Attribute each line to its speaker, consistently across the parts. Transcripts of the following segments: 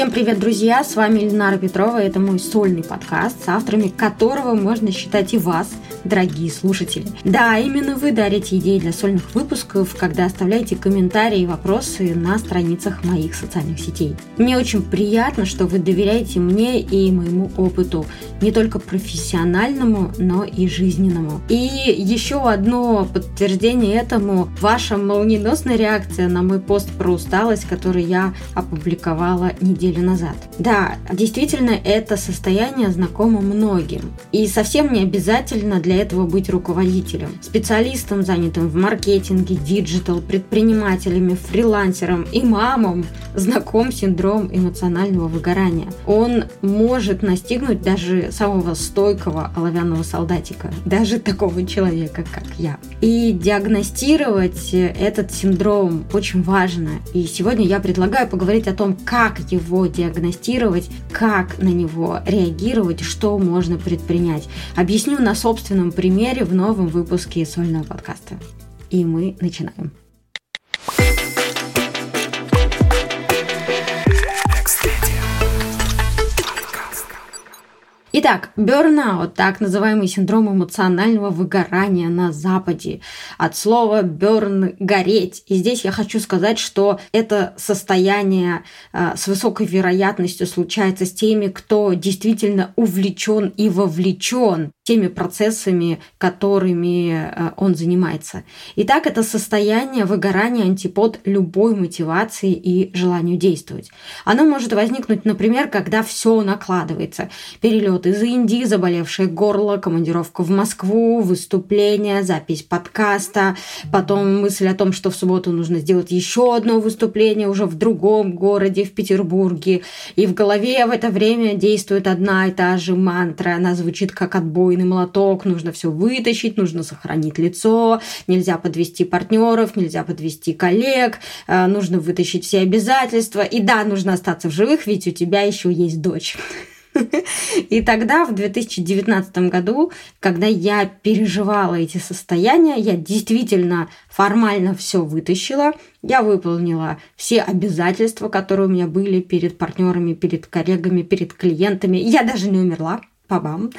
Speaker 1: Всем привет, друзья! С вами Ленара Петрова. Это мой сольный подкаст, с авторами которого можно считать и вас, дорогие слушатели. Да, именно вы дарите идеи для сольных выпусков, когда оставляете комментарии и вопросы на страницах моих социальных сетей. Мне очень приятно, что вы доверяете мне и моему опыту, не только профессиональному, но и жизненному. И еще одно подтверждение этому – ваша молниеносная реакция на мой пост про усталость, который я опубликовала неделю неделю назад. Да, действительно, это состояние знакомо многим. И совсем не обязательно для этого быть руководителем. Специалистом, занятым в маркетинге, digital, предпринимателями, фрилансером и мамам знаком синдром эмоционального выгорания. Он может настигнуть даже самого стойкого оловянного солдатика, даже такого человека, как я. И диагностировать этот синдром очень важно. И сегодня я предлагаю поговорить о том, как его его диагностировать, как на него реагировать, что можно предпринять. Объясню на собственном примере в новом выпуске сольного подкаста. И мы начинаем. Итак, burnout, так называемый синдром эмоционального выгорания на Западе. От слова burn – гореть. И здесь я хочу сказать, что это состояние э, с высокой вероятностью случается с теми, кто действительно увлечен и вовлечен теми процессами, которыми э, он занимается. Итак, это состояние выгорания антипод любой мотивации и желанию действовать. Оно может возникнуть, например, когда все накладывается. Перелет из Индии, заболевшее горло, командировка в Москву, выступление, запись подкаста, потом мысль о том, что в субботу нужно сделать еще одно выступление уже в другом городе, в Петербурге. И в голове в это время действует одна и та же мантра. Она звучит как отбойный отбойный молоток, нужно все вытащить, нужно сохранить лицо, нельзя подвести партнеров, нельзя подвести коллег, э, нужно вытащить все обязательства. И да, нужно остаться в живых, ведь у тебя еще есть дочь. И тогда, в 2019 году, когда я переживала эти состояния, я действительно формально все вытащила. Я выполнила все обязательства, которые у меня были перед партнерами, перед коллегами, перед клиентами. Я даже не умерла. Пабам.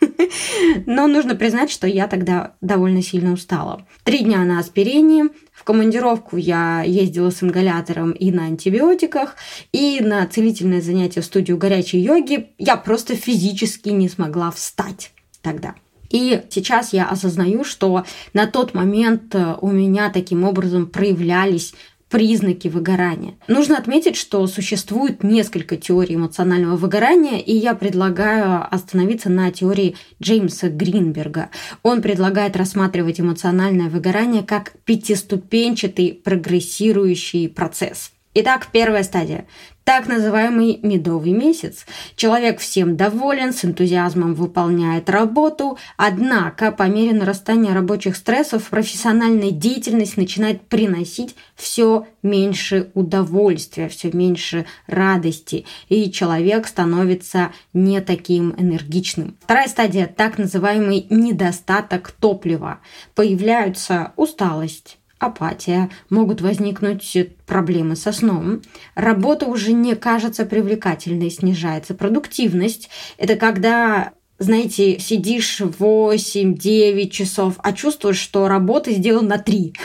Speaker 1: Но нужно признать, что я тогда довольно сильно устала. Три дня на аспирине, в командировку я ездила с ингалятором и на антибиотиках, и на целительное занятие в студию горячей йоги я просто физически не смогла встать тогда. И сейчас я осознаю, что на тот момент э, у меня таким образом проявлялись признаки выгорания. Нужно отметить, что существует несколько теорий эмоционального выгорания, и я предлагаю остановиться на теории Джеймса Гринберга. Он предлагает рассматривать эмоциональное выгорание как пятиступенчатый прогрессирующий процесс. Итак, первая стадия так называемый медовый месяц. Человек всем доволен, с энтузиазмом выполняет работу, однако по мере нарастания рабочих стрессов профессиональная деятельность начинает приносить все меньше удовольствия, все меньше радости, и человек становится не таким энергичным. Вторая стадия – так называемый недостаток топлива. Появляются усталость, апатия, могут возникнуть проблемы со сном. Работа уже не кажется привлекательной, снижается продуктивность. Это когда знаете, сидишь 8-9 часов, а чувствуешь, что работа сделана на 3.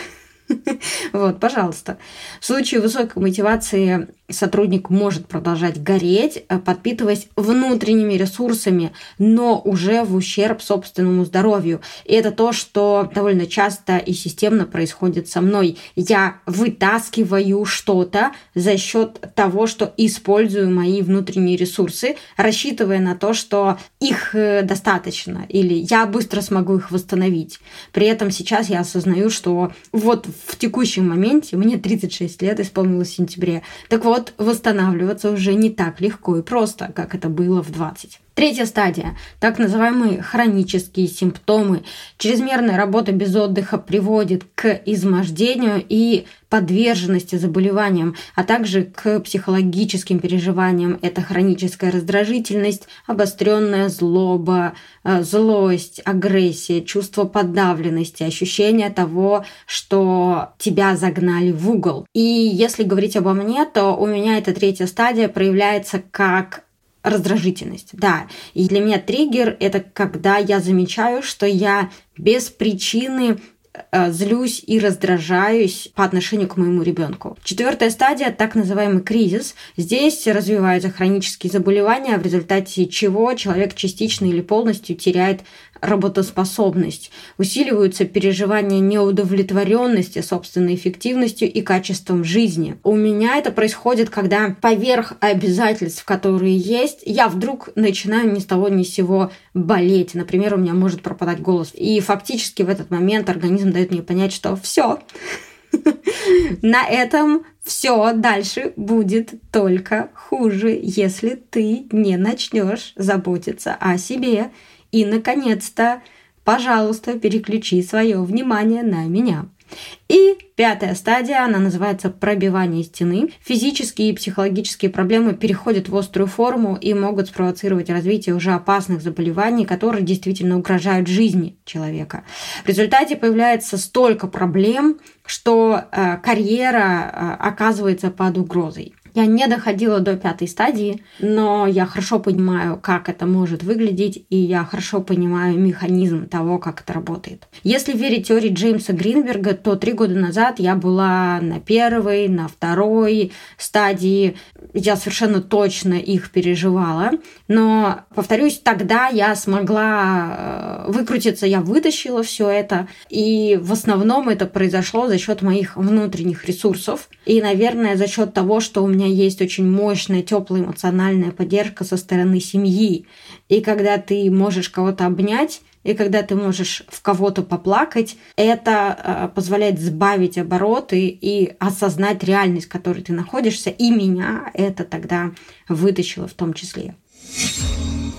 Speaker 1: Вот, пожалуйста. В случае высокой мотивации сотрудник может продолжать гореть, э, подпитываясь внутренними ресурсами, но уже в ущерб собственному здоровью. И это то, что довольно часто и системно происходит со мной. Я вытаскиваю что-то за счет того, что использую мои внутренние ресурсы, рассчитывая на то, что их э, достаточно, или я быстро смогу их восстановить. При этом сейчас я осознаю, что вот в текущем моменте, мне 36 лет исполнилось в сентябре, так вот, восстанавливаться уже не так легко и просто, как это было в 20. Третья стадия – так называемые хронические симптомы. Чрезмерная работа без отдыха приводит к измождению и подверженности заболеваниям, а также к психологическим переживаниям. Это хроническая раздражительность, обостренная злоба, э, злость, агрессия, чувство подавленности, ощущение того, что тебя загнали в угол. И если говорить обо мне, то у меня эта третья стадия проявляется как раздражительность, да. И для меня триггер – это когда я замечаю, что я без причины э, злюсь и раздражаюсь по отношению к моему ребенку. Четвертая стадия – так называемый кризис. Здесь развиваются хронические заболевания, в результате чего человек частично или полностью теряет работоспособность, усиливаются переживания неудовлетворенности собственной эффективностью и качеством жизни. У меня это происходит, когда поверх обязательств, которые есть, я вдруг начинаю ни с того ни с сего болеть. Например, у меня может пропадать голос. И фактически в этот момент организм дает мне понять, что все, на этом все дальше будет только хуже, если ты не начнешь заботиться о себе и, наконец-то, пожалуйста, переключи свое внимание на меня. И пятая стадия, она называется пробивание стены. Физические и психологические проблемы переходят в острую форму и могут спровоцировать развитие уже опасных заболеваний, которые действительно угрожают жизни человека. В результате появляется столько проблем, что э, карьера э, оказывается под угрозой. Я не доходила до пятой стадии, но я хорошо понимаю, как это может выглядеть, и я хорошо понимаю механизм того, как это работает. Если верить теории Джеймса Гринберга, то три года назад я была на первой, на второй стадии. Я совершенно точно их переживала. Но, повторюсь, тогда я смогла э, выкрутиться, я вытащила все это. И в основном это произошло за счет моих внутренних ресурсов. И, наверное, за счет того, что у меня меня есть очень мощная, теплая эмоциональная поддержка со стороны семьи. И когда ты можешь кого-то обнять, и когда ты можешь в кого-то поплакать, это э, позволяет сбавить обороты и осознать реальность, в которой ты находишься. И меня это тогда вытащило в том числе.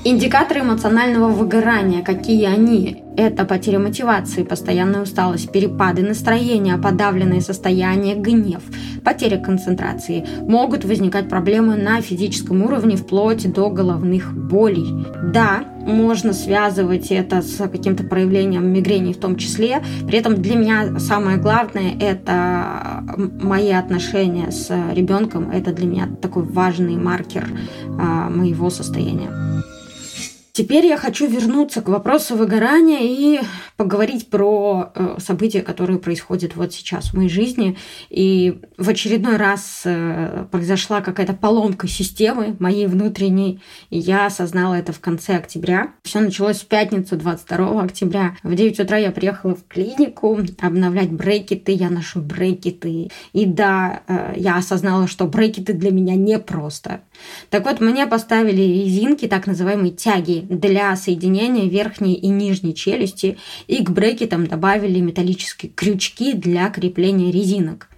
Speaker 1: Индикаторы эмоционального выгорания, какие они? Это потеря мотивации, постоянная усталость, перепады настроения, подавленное состояние, гнев, потеря концентрации. Могут возникать проблемы на физическом уровне вплоть до головных болей. Да, можно связывать это с каким-то проявлением мигрени в том числе. При этом для меня самое главное – это мои отношения с ребенком. Это для меня такой важный маркер а, моего состояния. Теперь я хочу вернуться к вопросу выгорания и поговорить про э, события, которые происходят вот сейчас в моей жизни. И в очередной раз э, произошла какая-то поломка системы моей внутренней, и я осознала это в конце октября. Все началось в пятницу, 22 октября. В 9 утра я приехала в клинику обновлять брекеты, я ношу брекеты. И да, э, я осознала, что брекеты для меня непросто. Так вот, мне поставили резинки, так называемые тяги, для соединения верхней и нижней челюсти, и к брекетам добавили металлические крючки для крепления резинок.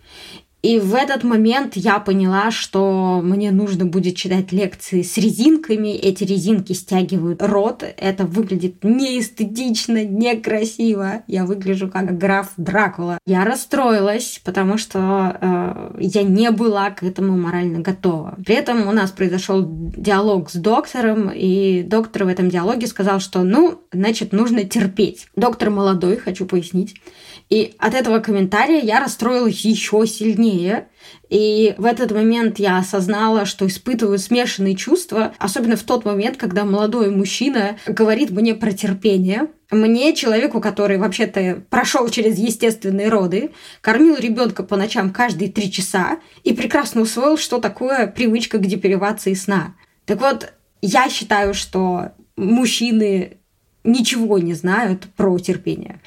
Speaker 1: И в этот момент я поняла, что мне нужно будет читать лекции с резинками. Эти резинки стягивают рот. Это выглядит неэстетично, некрасиво. Я выгляжу как граф Дракула. Я расстроилась, потому что э, я не была к этому морально готова. При этом у нас произошел диалог с доктором, и доктор в этом диалоге сказал, что, ну, значит, нужно терпеть. Доктор молодой, хочу пояснить. И от этого комментария я расстроилась еще сильнее. И в этот момент я осознала, что испытываю смешанные чувства, особенно в тот момент, когда молодой мужчина говорит мне про терпение. Мне, человеку, который вообще-то прошел через естественные роды, кормил ребенка по ночам каждые три часа и прекрасно усвоил, что такое привычка к депривации сна. Так вот, я считаю, что мужчины ничего не знают про терпение.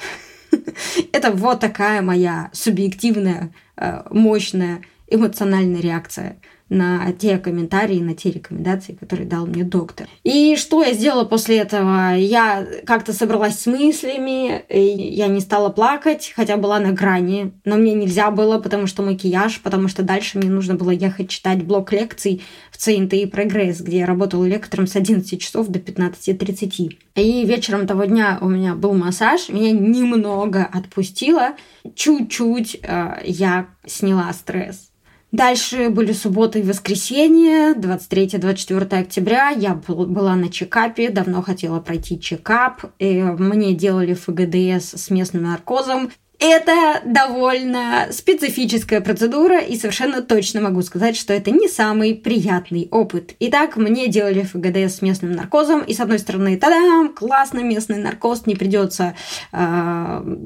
Speaker 1: Это вот такая моя субъективная, э, мощная эмоциональная реакция на те комментарии, на те рекомендации, которые дал мне доктор. И что я сделала после этого? Я как-то собралась с мыслями, я не стала плакать, хотя была на грани, но мне нельзя было, потому что макияж, потому что дальше мне нужно было ехать читать блок лекций в ЦНТ Прогресс, где я работала лектором с 11 часов до 15.30. И вечером того дня у меня был массаж, меня немного отпустило, чуть-чуть э, я сняла стресс. Дальше были суббота и воскресенье, 23-24 октября. Я была на чекапе, давно хотела пройти чекап. И мне делали ФГДС с местным наркозом. Это довольно специфическая процедура, и совершенно точно могу сказать, что это не самый приятный опыт. Итак, мне делали ФГДС с местным наркозом, и с одной стороны, тадам, классно, местный наркоз, не придется э,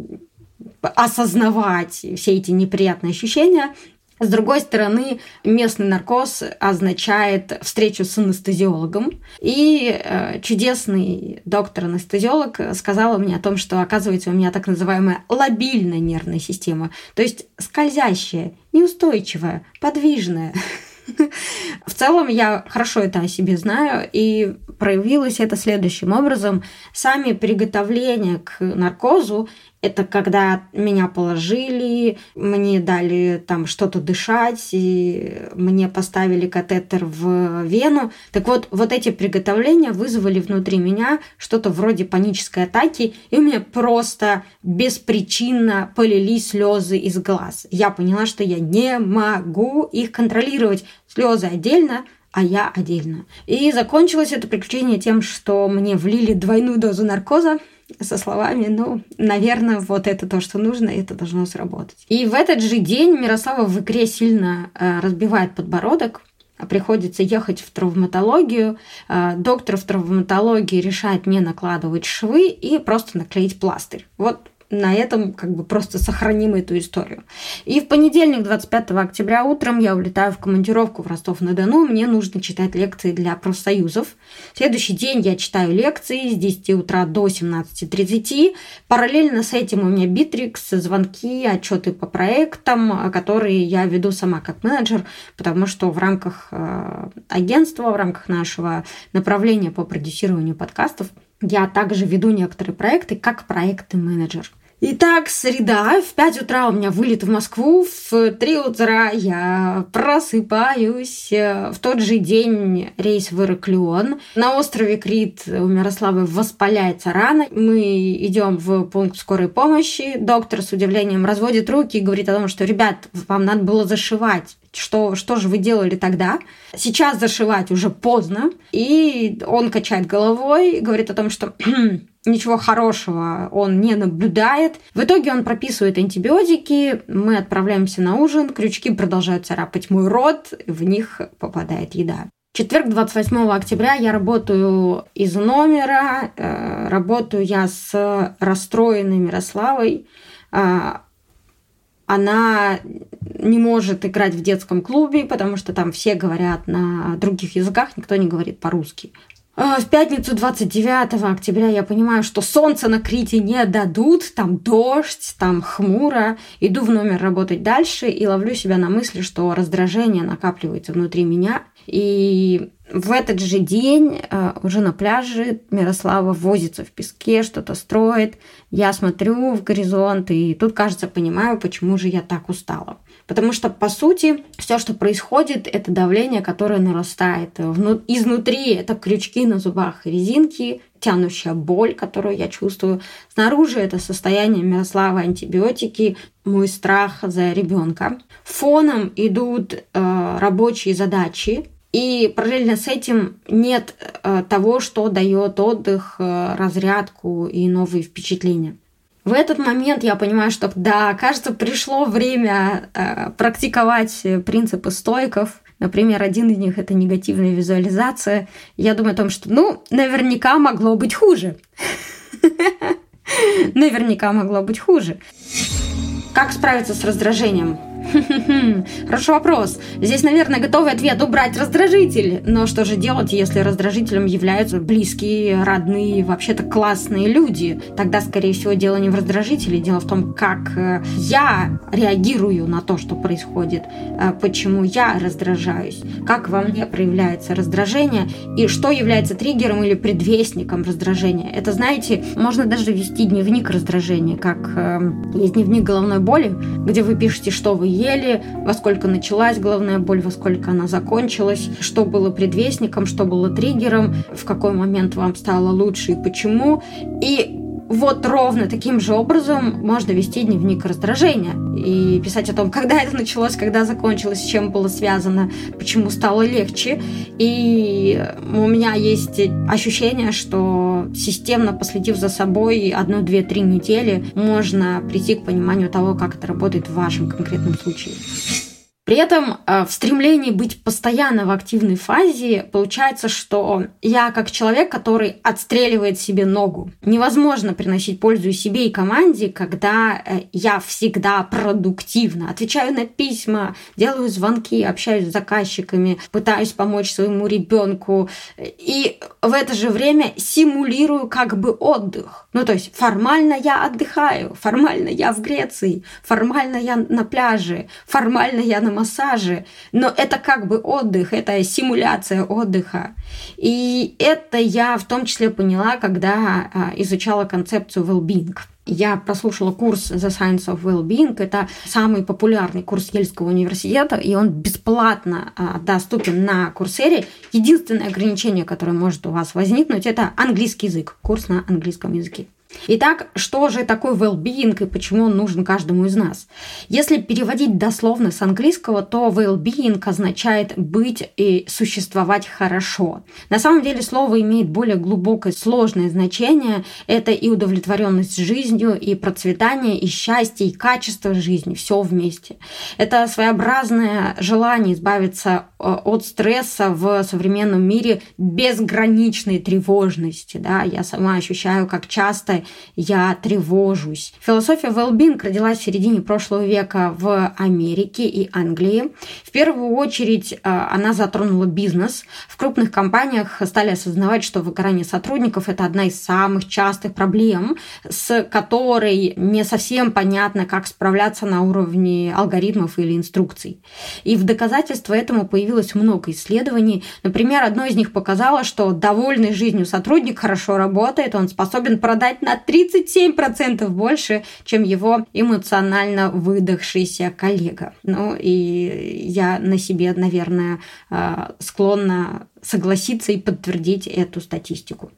Speaker 1: осознавать все эти неприятные ощущения. С другой стороны, местный наркоз означает встречу с анестезиологом. И э, чудесный доктор-анестезиолог сказал мне о том, что, оказывается, у меня так называемая лобильная нервная система, то есть скользящая, неустойчивая, подвижная. В целом я хорошо это о себе знаю, и проявилось это следующим образом. Сами приготовления к наркозу это когда меня положили, мне дали там что-то дышать, и мне поставили катетер в вену. Так вот, вот эти приготовления вызвали внутри меня что-то вроде панической атаки, и у меня просто беспричинно полились слезы из глаз. Я поняла, что я не могу их контролировать. Слезы отдельно, а я отдельно. И закончилось это приключение тем, что мне влили двойную дозу наркоза, со словами, ну, наверное, вот это то, что нужно, это должно сработать. И в этот же день Мирослава в игре сильно э, разбивает подбородок, приходится ехать в травматологию. Э, доктор в травматологии решает не накладывать швы и просто наклеить пластырь. Вот на этом как бы просто сохраним эту историю. И в понедельник, 25 октября утром я улетаю в командировку в Ростов-на-Дону. Мне нужно читать лекции для профсоюзов. В следующий день я читаю лекции с 10 утра до 17.30. Параллельно с этим у меня Битрикс, звонки, отчеты по проектам, которые я веду сама как менеджер, потому что в рамках э, агентства, в рамках нашего направления по продюсированию подкастов я также веду некоторые проекты как project-менеджер. Итак, среда, в 5 утра у меня вылет в Москву, в 3 утра я просыпаюсь, в тот же день рейс в Ираклион. На острове Крит у Мирославы воспаляется рана, мы идем в пункт скорой помощи, доктор с удивлением разводит руки и говорит о том, что, ребят, вам надо было зашивать что, что же вы делали тогда? Сейчас зашивать уже поздно. И он качает головой, говорит о том, что ничего хорошего он не наблюдает. В итоге он прописывает антибиотики, мы отправляемся на ужин, крючки продолжают царапать мой рот, в них попадает еда. Четверг, 28 октября, я работаю из номера, э, работаю я с расстроенной Мирославой. Э, она не может играть в детском клубе, потому что там все говорят на других языках, никто не говорит по-русски. А, в пятницу 29 октября я понимаю, что солнце на Крите не дадут, там дождь, там хмуро. Иду в номер работать дальше и ловлю себя на мысли, что раздражение накапливается внутри меня. И в этот же день а, уже на пляже Мирослава возится в песке, что-то строит. Я смотрю в горизонт, и тут, кажется, понимаю, почему же я так устала. Потому что, по сути, все, что происходит, это давление, которое нарастает. Изнутри это крючки на зубах, резинки, тянущая боль, которую я чувствую. Снаружи это состояние Мирослава антибиотики, мой страх за ребенка. Фоном идут э, рабочие задачи, и параллельно с этим нет э, того, что дает отдых, э, разрядку и новые впечатления. В этот момент я понимаю, что да, кажется, пришло время э, практиковать принципы стойков. Например, один из них это негативная визуализация. Я думаю о том, что, ну, наверняка могло быть хуже. Наверняка могло быть хуже. Как справиться с раздражением? Хороший вопрос. Здесь, наверное, готовый ответ убрать раздражитель. Но что же делать, если раздражителем являются близкие, родные, вообще-то классные люди? Тогда, скорее всего, дело не в раздражителе. Дело в том, как э, я реагирую на то, что происходит, э, почему я раздражаюсь, как во мне проявляется раздражение и что является триггером или предвестником раздражения. Это, знаете, можно даже вести дневник раздражения, как э, есть дневник головной боли, где вы пишете, что вы ели, во сколько началась головная боль, во сколько она закончилась, что было предвестником, что было триггером, в какой момент вам стало лучше и почему. И вот ровно таким же образом можно вести дневник раздражения и писать о том, когда это началось, когда закончилось, с чем было связано, почему стало легче. И у меня есть ощущение, что системно последив за собой одну, две, три недели, можно прийти к пониманию того, как это работает в вашем конкретном случае. При этом э, в стремлении быть постоянно в активной фазе получается, что я как человек, который отстреливает себе ногу. Невозможно приносить пользу себе и команде, когда э, я всегда продуктивно отвечаю на письма, делаю звонки, общаюсь с заказчиками, пытаюсь помочь своему ребенку и в это же время симулирую как бы отдых. Ну, то есть формально я отдыхаю, формально я в Греции, формально я на пляже, формально я на массаже, но это как бы отдых, это симуляция отдыха. И это я в том числе поняла, когда а, изучала концепцию well-being. Я прослушала курс The Science of Well-being. Это самый популярный курс Ельского университета, и он бесплатно а, доступен на курсере. Единственное ограничение, которое может у вас возникнуть, это английский язык, курс на английском языке. Итак, что же такое well-being и почему он нужен каждому из нас? Если переводить дословно с английского, то well-being означает быть и существовать хорошо. На самом деле слово имеет более глубокое, сложное значение. Это и удовлетворенность жизнью, и процветание, и счастье, и качество жизни, все вместе. Это своеобразное желание избавиться от стресса в современном мире безграничной тревожности. Да? Я сама ощущаю, как часто я тревожусь. Философия well-being родилась в середине прошлого века в Америке и Англии. В первую очередь э, она затронула бизнес. В крупных компаниях стали осознавать, что выгорание сотрудников – это одна из самых частых проблем, с которой не совсем понятно, как справляться на уровне алгоритмов или инструкций. И в доказательство этому появилось много исследований. Например, одно из них показало, что довольный жизнью сотрудник хорошо работает, он способен продать на на 37% больше, чем его эмоционально выдохшийся коллега. Ну и я на себе, наверное, а, склонна согласиться и подтвердить эту статистику.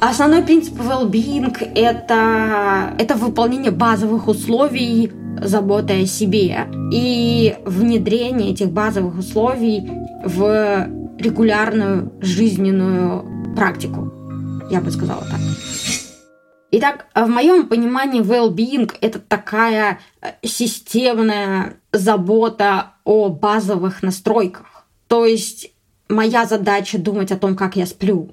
Speaker 1: Основной принцип well-being – это, это выполнение базовых условий заботы о себе и внедрение этих базовых условий в регулярную жизненную практику. Я бы сказала так. Итак, в моем понимании well-being – это такая э, системная забота о базовых настройках. То есть моя задача думать о том, как я сплю.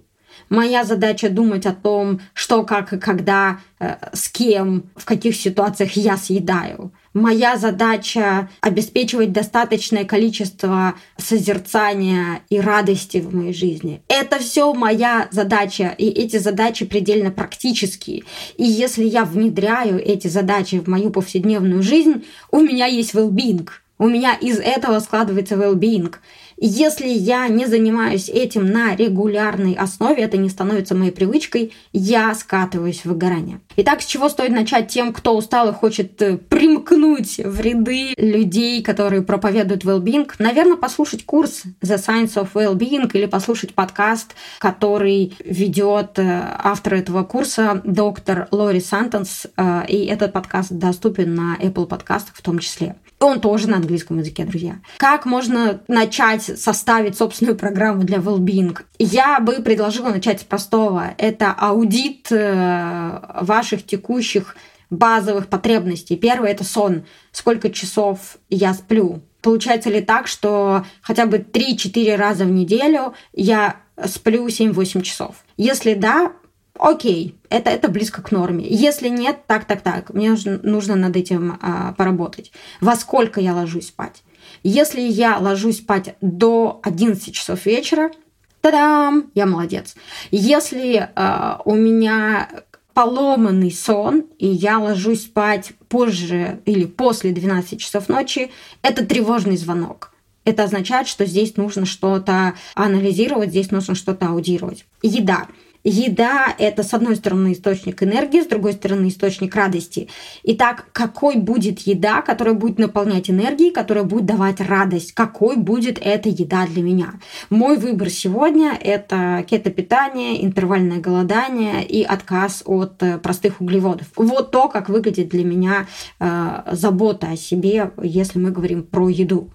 Speaker 1: Моя задача думать о том, что, как и когда, э, с кем, в каких ситуациях я съедаю. Моя задача обеспечивать достаточное количество созерцания и радости в моей жизни. Это все моя задача, и эти задачи предельно практические. И если я внедряю эти задачи в мою повседневную жизнь, у меня есть well-being. У меня из этого складывается well-being. Если я не занимаюсь этим на регулярной основе, это не становится моей привычкой, я скатываюсь в выгорание. Итак, с чего стоит начать тем, кто устал и хочет э, примкнуть в ряды людей, которые проповедуют well-being? Наверное, послушать курс The Science of Well-being или послушать подкаст, который ведет э, автор этого курса, доктор Лори Сантонс, э, и этот подкаст доступен на Apple подкастах в том числе. Он тоже на английском языке, друзья. Как можно начать составить собственную программу для well-being? Я бы предложила начать с простого. Это аудит э, ваших текущих базовых потребностей. Первое – это сон. Сколько часов я сплю? Получается ли так, что хотя бы 3-4 раза в неделю я сплю 7-8 часов? Если да, окей, это, это близко к норме. Если нет, так, так, так, мне нужно, нужно над этим а, поработать. Во сколько я ложусь спать? Если я ложусь спать до 11 часов вечера, та-дам, я молодец. Если а, у меня поломанный сон, и я ложусь спать позже или после 12 часов ночи, это тревожный звонок. Это означает, что здесь нужно что-то анализировать, здесь нужно что-то аудировать. Еда. Еда – это, с одной стороны, источник энергии, с другой стороны, источник радости. Итак, какой будет еда, которая будет наполнять энергией, которая будет давать радость? Какой будет эта еда для меня? Мой выбор сегодня – это кетопитание, интервальное голодание и отказ от э, простых углеводов. Вот то, как выглядит для меня э, забота о себе, если мы говорим про еду.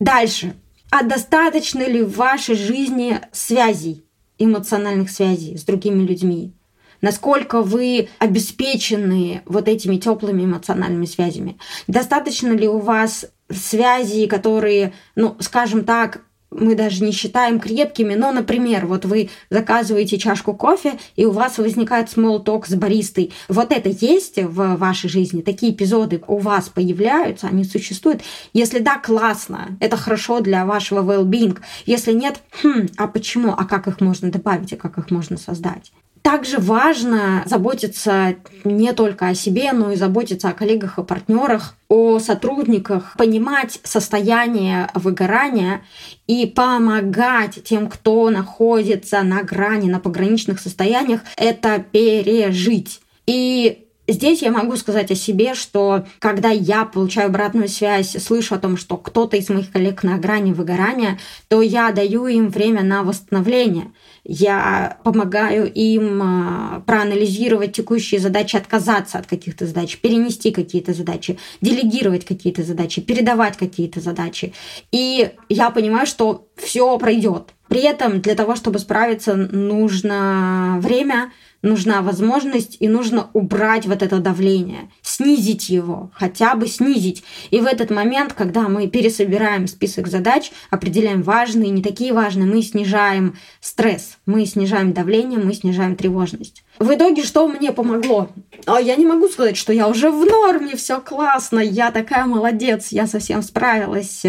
Speaker 1: Дальше. А достаточно ли в вашей жизни связей? Эмоциональных связей с другими людьми, насколько вы обеспечены вот этими теплыми эмоциональными связями. Достаточно ли у вас связей, которые, ну, скажем так, мы даже не считаем крепкими, но, например, вот вы заказываете чашку кофе, и у вас возникает small с баристой. Вот это есть в вашей жизни? Такие эпизоды у вас появляются, они существуют? Если да, классно, это хорошо для вашего well-being. Если нет, хм, а почему? А как их можно добавить, а как их можно создать? Также важно заботиться не только о себе, но и заботиться о коллегах и партнерах, о сотрудниках, понимать состояние выгорания и помогать тем, кто находится на грани, на пограничных состояниях, это пережить. И Здесь я могу сказать о себе, что когда я получаю обратную связь, слышу о том, что кто-то из моих коллег на грани выгорания, то я даю им время на восстановление. Я помогаю им а, проанализировать текущие задачи, отказаться от каких-то задач, перенести какие-то задачи, делегировать какие-то задачи, передавать какие-то задачи. И я понимаю, что все пройдет. При этом для того, чтобы справиться, нужно время, нужна возможность и нужно убрать вот это давление, снизить его, хотя бы снизить. И в этот момент, когда мы пересобираем список задач, определяем важные, не такие важные, мы снижаем стресс, мы снижаем давление, мы снижаем тревожность. В итоге что мне помогло? А я не могу сказать, что я уже в норме, все классно, я такая молодец, я совсем справилась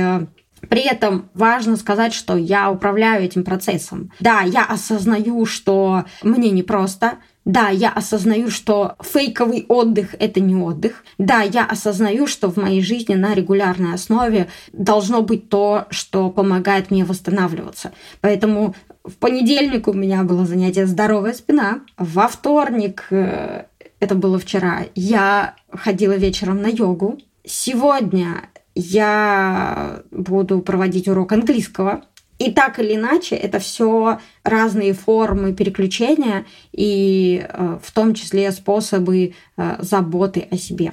Speaker 1: при этом важно сказать, что я управляю этим процессом. Да, я осознаю, что мне непросто, да, я осознаю, что фейковый отдых – это не отдых. Да, я осознаю, что в моей жизни на регулярной основе должно быть то, что помогает мне восстанавливаться. Поэтому в понедельник у меня было занятие «Здоровая спина». Во вторник, э, это было вчера, я ходила вечером на йогу. Сегодня я буду проводить урок английского. И так или иначе, это все разные формы переключения и э, в том числе способы э, заботы о себе.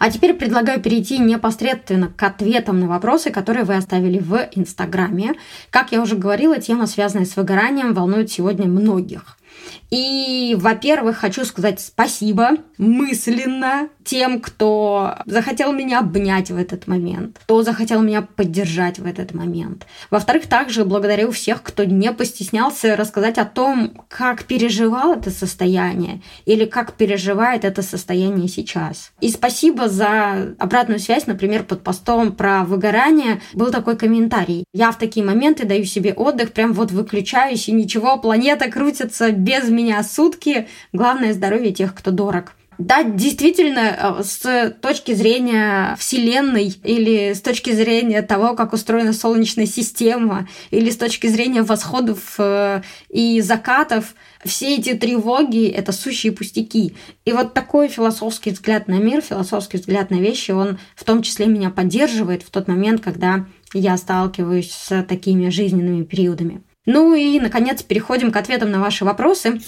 Speaker 1: А теперь предлагаю перейти непосредственно к ответам на вопросы, которые вы оставили в Инстаграме. Как я уже говорила, тема, связанная с выгоранием, волнует сегодня многих. И, во-первых, хочу сказать спасибо мысленно тем, кто захотел меня обнять в этот момент, кто захотел меня поддержать в этот момент. Во-вторых, также благодарю всех, кто не постеснялся рассказать о том, как переживал это состояние или как переживает это состояние сейчас. И спасибо за обратную связь, например, под постом про выгорание был такой комментарий. Я в такие моменты даю себе отдых, прям вот выключаюсь, и ничего, планета крутится без меня сутки. Главное здоровье тех, кто дорог. Да, действительно, э, с точки зрения Вселенной или с точки зрения того, как устроена Солнечная система, или с точки зрения восходов э, и закатов, все эти тревоги — это сущие пустяки. И вот такой философский взгляд на мир, философский взгляд на вещи, он в том числе меня поддерживает в тот момент, когда я сталкиваюсь с такими жизненными периодами. Ну и, наконец, переходим к ответам на ваши вопросы.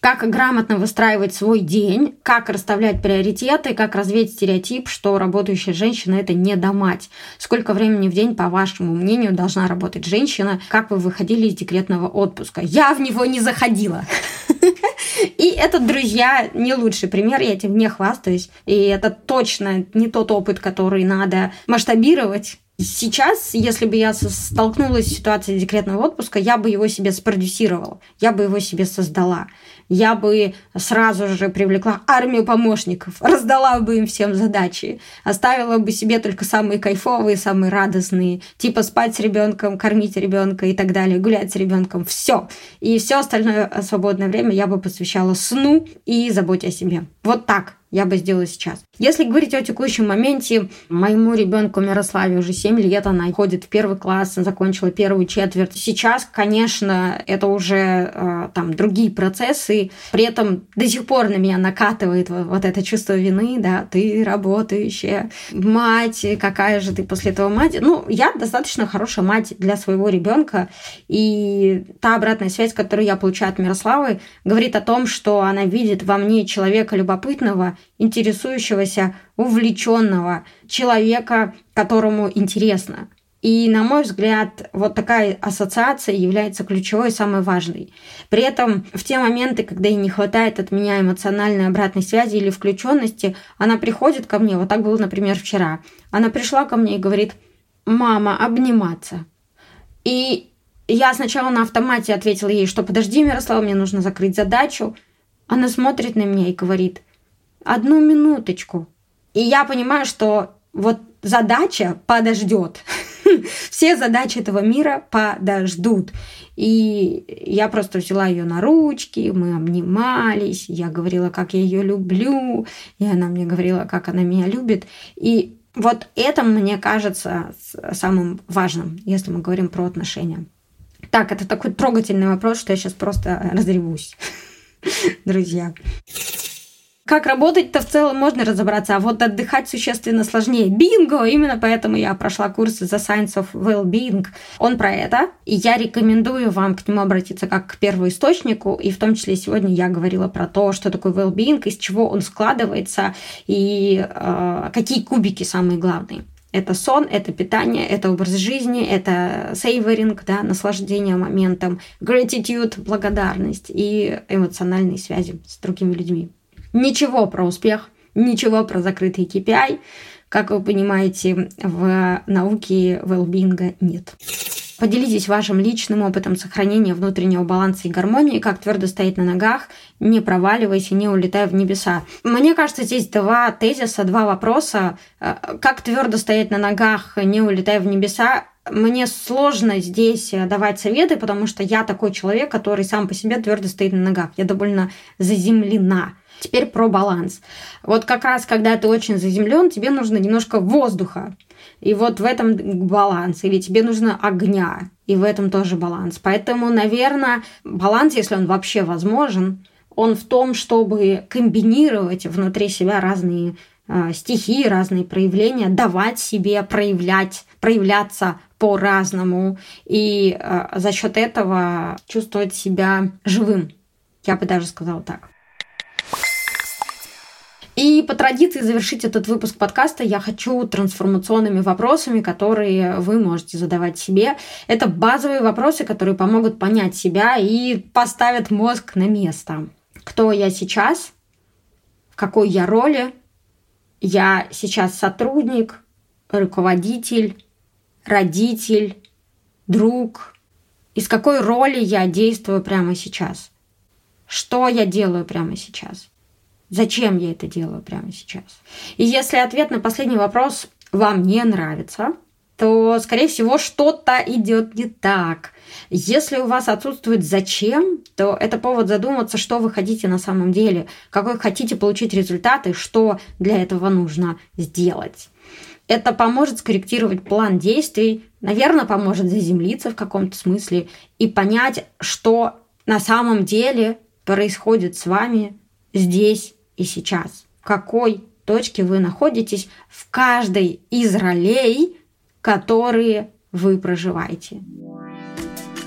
Speaker 1: Как грамотно выстраивать свой день, как расставлять приоритеты, как развеять стереотип, что работающая женщина – это не домать. Сколько времени в день, по вашему мнению, должна работать женщина? Как вы выходили из декретного отпуска? Я в него не заходила. И это, друзья, не лучший пример, я этим не хвастаюсь. И это точно не тот опыт, который надо масштабировать Сейчас, если бы я столкнулась с ситуацией декретного отпуска, я бы его себе спродюсировала, я бы его себе создала. Я бы сразу же привлекла армию помощников, раздала бы им всем задачи, оставила бы себе только самые кайфовые, самые радостные, типа спать с ребенком, кормить ребенка и так далее, гулять с ребенком, все. И все остальное свободное время я бы посвящала сну и заботе о себе. Вот так я бы сделала сейчас. Если говорить о текущем моменте, моему ребенку Мирославе уже 7 лет, она ходит в первый класс, закончила первую четверть. Сейчас, конечно, это уже э, там другие процессы, при этом до сих пор на меня накатывает вот, это чувство вины, да, ты работающая мать, какая же ты после этого мать. Ну, я достаточно хорошая мать для своего ребенка, и та обратная связь, которую я получаю от Мирославы, говорит о том, что она видит во мне человека любопытного, интересующегося, увлеченного, человека, которому интересно. И, на мой взгляд, вот такая ассоциация является ключевой и самой важной. При этом в те моменты, когда ей не хватает от меня эмоциональной обратной связи или включенности, она приходит ко мне, вот так было, например, вчера. Она пришла ко мне и говорит, мама, обниматься. И я сначала на автомате ответила ей, что подожди, Мирослава, мне нужно закрыть задачу. Она смотрит на меня и говорит – одну минуточку. И я понимаю, что вот задача подождет. Все задачи этого мира подождут. И я просто взяла ее на ручки, мы обнимались, я говорила, как я ее люблю, и она мне говорила, как она меня любит. И вот это, мне кажется, самым важным, если мы говорим про отношения. Так, это такой трогательный вопрос, что я сейчас просто разревусь, друзья. Как работать-то в целом можно разобраться, а вот отдыхать существенно сложнее. Бинго! Именно поэтому я прошла курсы The Science of Well-Being. Он про это, и я рекомендую вам к нему обратиться как к первоисточнику, и в том числе сегодня я говорила про то, что такое well-being, из чего он складывается, и э, какие кубики самые главные. Это сон, это питание, это образ жизни, это сейверинг, да, наслаждение моментом, gratitude, благодарность и эмоциональные связи с другими людьми. Ничего про успех, ничего про закрытый KPI. Как вы понимаете, в науке well нет. Поделитесь вашим личным опытом сохранения внутреннего баланса и гармонии, как твердо стоять на ногах, не проваливаясь и не улетая в небеса. Мне кажется, здесь два тезиса, два вопроса. Э, как твердо стоять на ногах, не улетая в небеса, мне сложно здесь давать советы, потому что я такой человек, который сам по себе твердо стоит на ногах. Я довольно заземлена. Теперь про баланс. Вот как раз, когда ты очень заземлен, тебе нужно немножко воздуха. И вот в этом баланс. Или тебе нужно огня. И в этом тоже баланс. Поэтому, наверное, баланс, если он вообще возможен, он в том, чтобы комбинировать внутри себя разные э, стихии, разные проявления, давать себе проявлять, проявляться по-разному и э, за счет этого чувствовать себя живым. Я бы даже сказала так. И по традиции завершить этот выпуск подкаста я хочу трансформационными вопросами, которые вы можете задавать себе. Это базовые вопросы, которые помогут понять себя и поставят мозг на место. Кто я сейчас? В какой я роли? Я сейчас сотрудник, руководитель, родитель, друг. Из какой роли я действую прямо сейчас? Что я делаю прямо сейчас? Зачем я это делаю прямо сейчас? И если ответ на последний вопрос вам не нравится, то, скорее всего, что-то идет не так. Если у вас отсутствует зачем, то это повод задуматься, что вы хотите на самом деле, какой хотите получить результат и что для этого нужно сделать. Это поможет скорректировать план действий, наверное, поможет заземлиться в каком-то смысле и понять, что на самом деле происходит с вами здесь и сейчас. В какой точке вы находитесь в каждой из ролей, которые вы проживаете.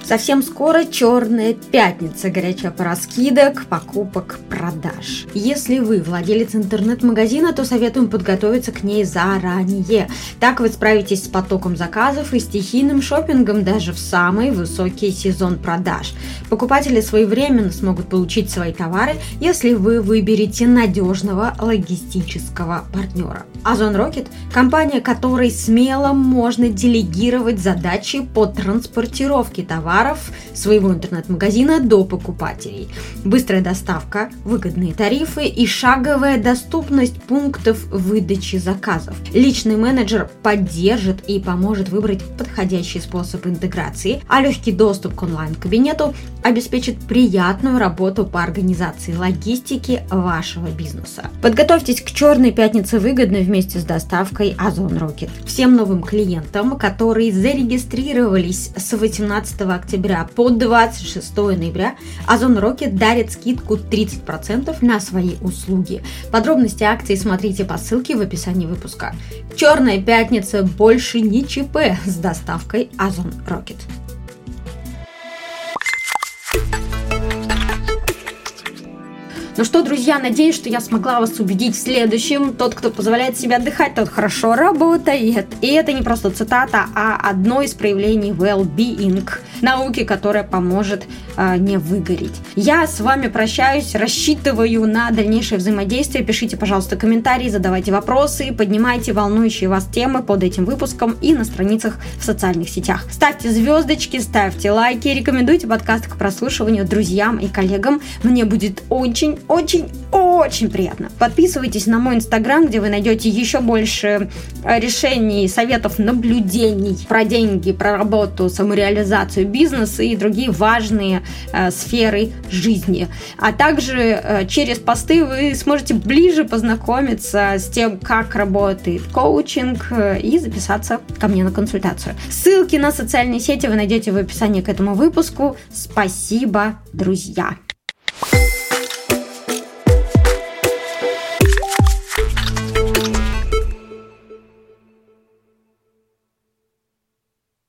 Speaker 1: Совсем скоро черная пятница, горячая пора скидок, покупок, продаж. Если вы владелец интернет-магазина, то советуем подготовиться к ней заранее. Так вы справитесь с потоком заказов и стихийным шопингом даже в самый высокий сезон продаж. Покупатели своевременно смогут получить свои товары, если вы выберете надежного логистического партнера. Озон Rocket – компания, которой смело можно делегировать задачи по транспортировке товаров своего интернет-магазина до покупателей. Быстрая доставка, выгодные тарифы и шаговая доступность пунктов выдачи заказов. Личный менеджер поддержит и поможет выбрать подходящий способ интеграции, а легкий доступ к онлайн-кабинету обеспечит приятную работу по организации логистики вашего бизнеса. Подготовьтесь к черной пятнице выгодно вместе с доставкой Озон Rocket. Всем новым клиентам, которые зарегистрировались с 18 октября по 26 ноября, Озон Rocket дарит скидку 30% на свои услуги. Подробности акции смотрите по ссылке в описании выпуска. Черная пятница больше не ЧП с доставкой Озон Rocket. Ну что, друзья, надеюсь, что я смогла вас убедить в следующем. Тот, кто позволяет себе отдыхать, тот хорошо работает. И это не просто цитата, а одно из проявлений well-being, науки, которая поможет э, не выгореть. Я с вами прощаюсь, рассчитываю на дальнейшее взаимодействие. Пишите, пожалуйста, комментарии, задавайте вопросы, поднимайте волнующие вас темы под этим выпуском и на страницах в социальных сетях. Ставьте звездочки, ставьте лайки, рекомендуйте подкаст к прослушиванию друзьям и коллегам. Мне будет очень очень-очень приятно. Подписывайтесь на мой инстаграм, где вы найдете еще больше э, решений, советов, наблюдений про деньги, про работу, самореализацию бизнеса и другие важные э, сферы жизни. А также э, через посты вы сможете ближе познакомиться с тем, как работает коучинг э, и записаться ко мне на консультацию. Ссылки на социальные сети вы найдете в описании к этому выпуску. Спасибо, друзья!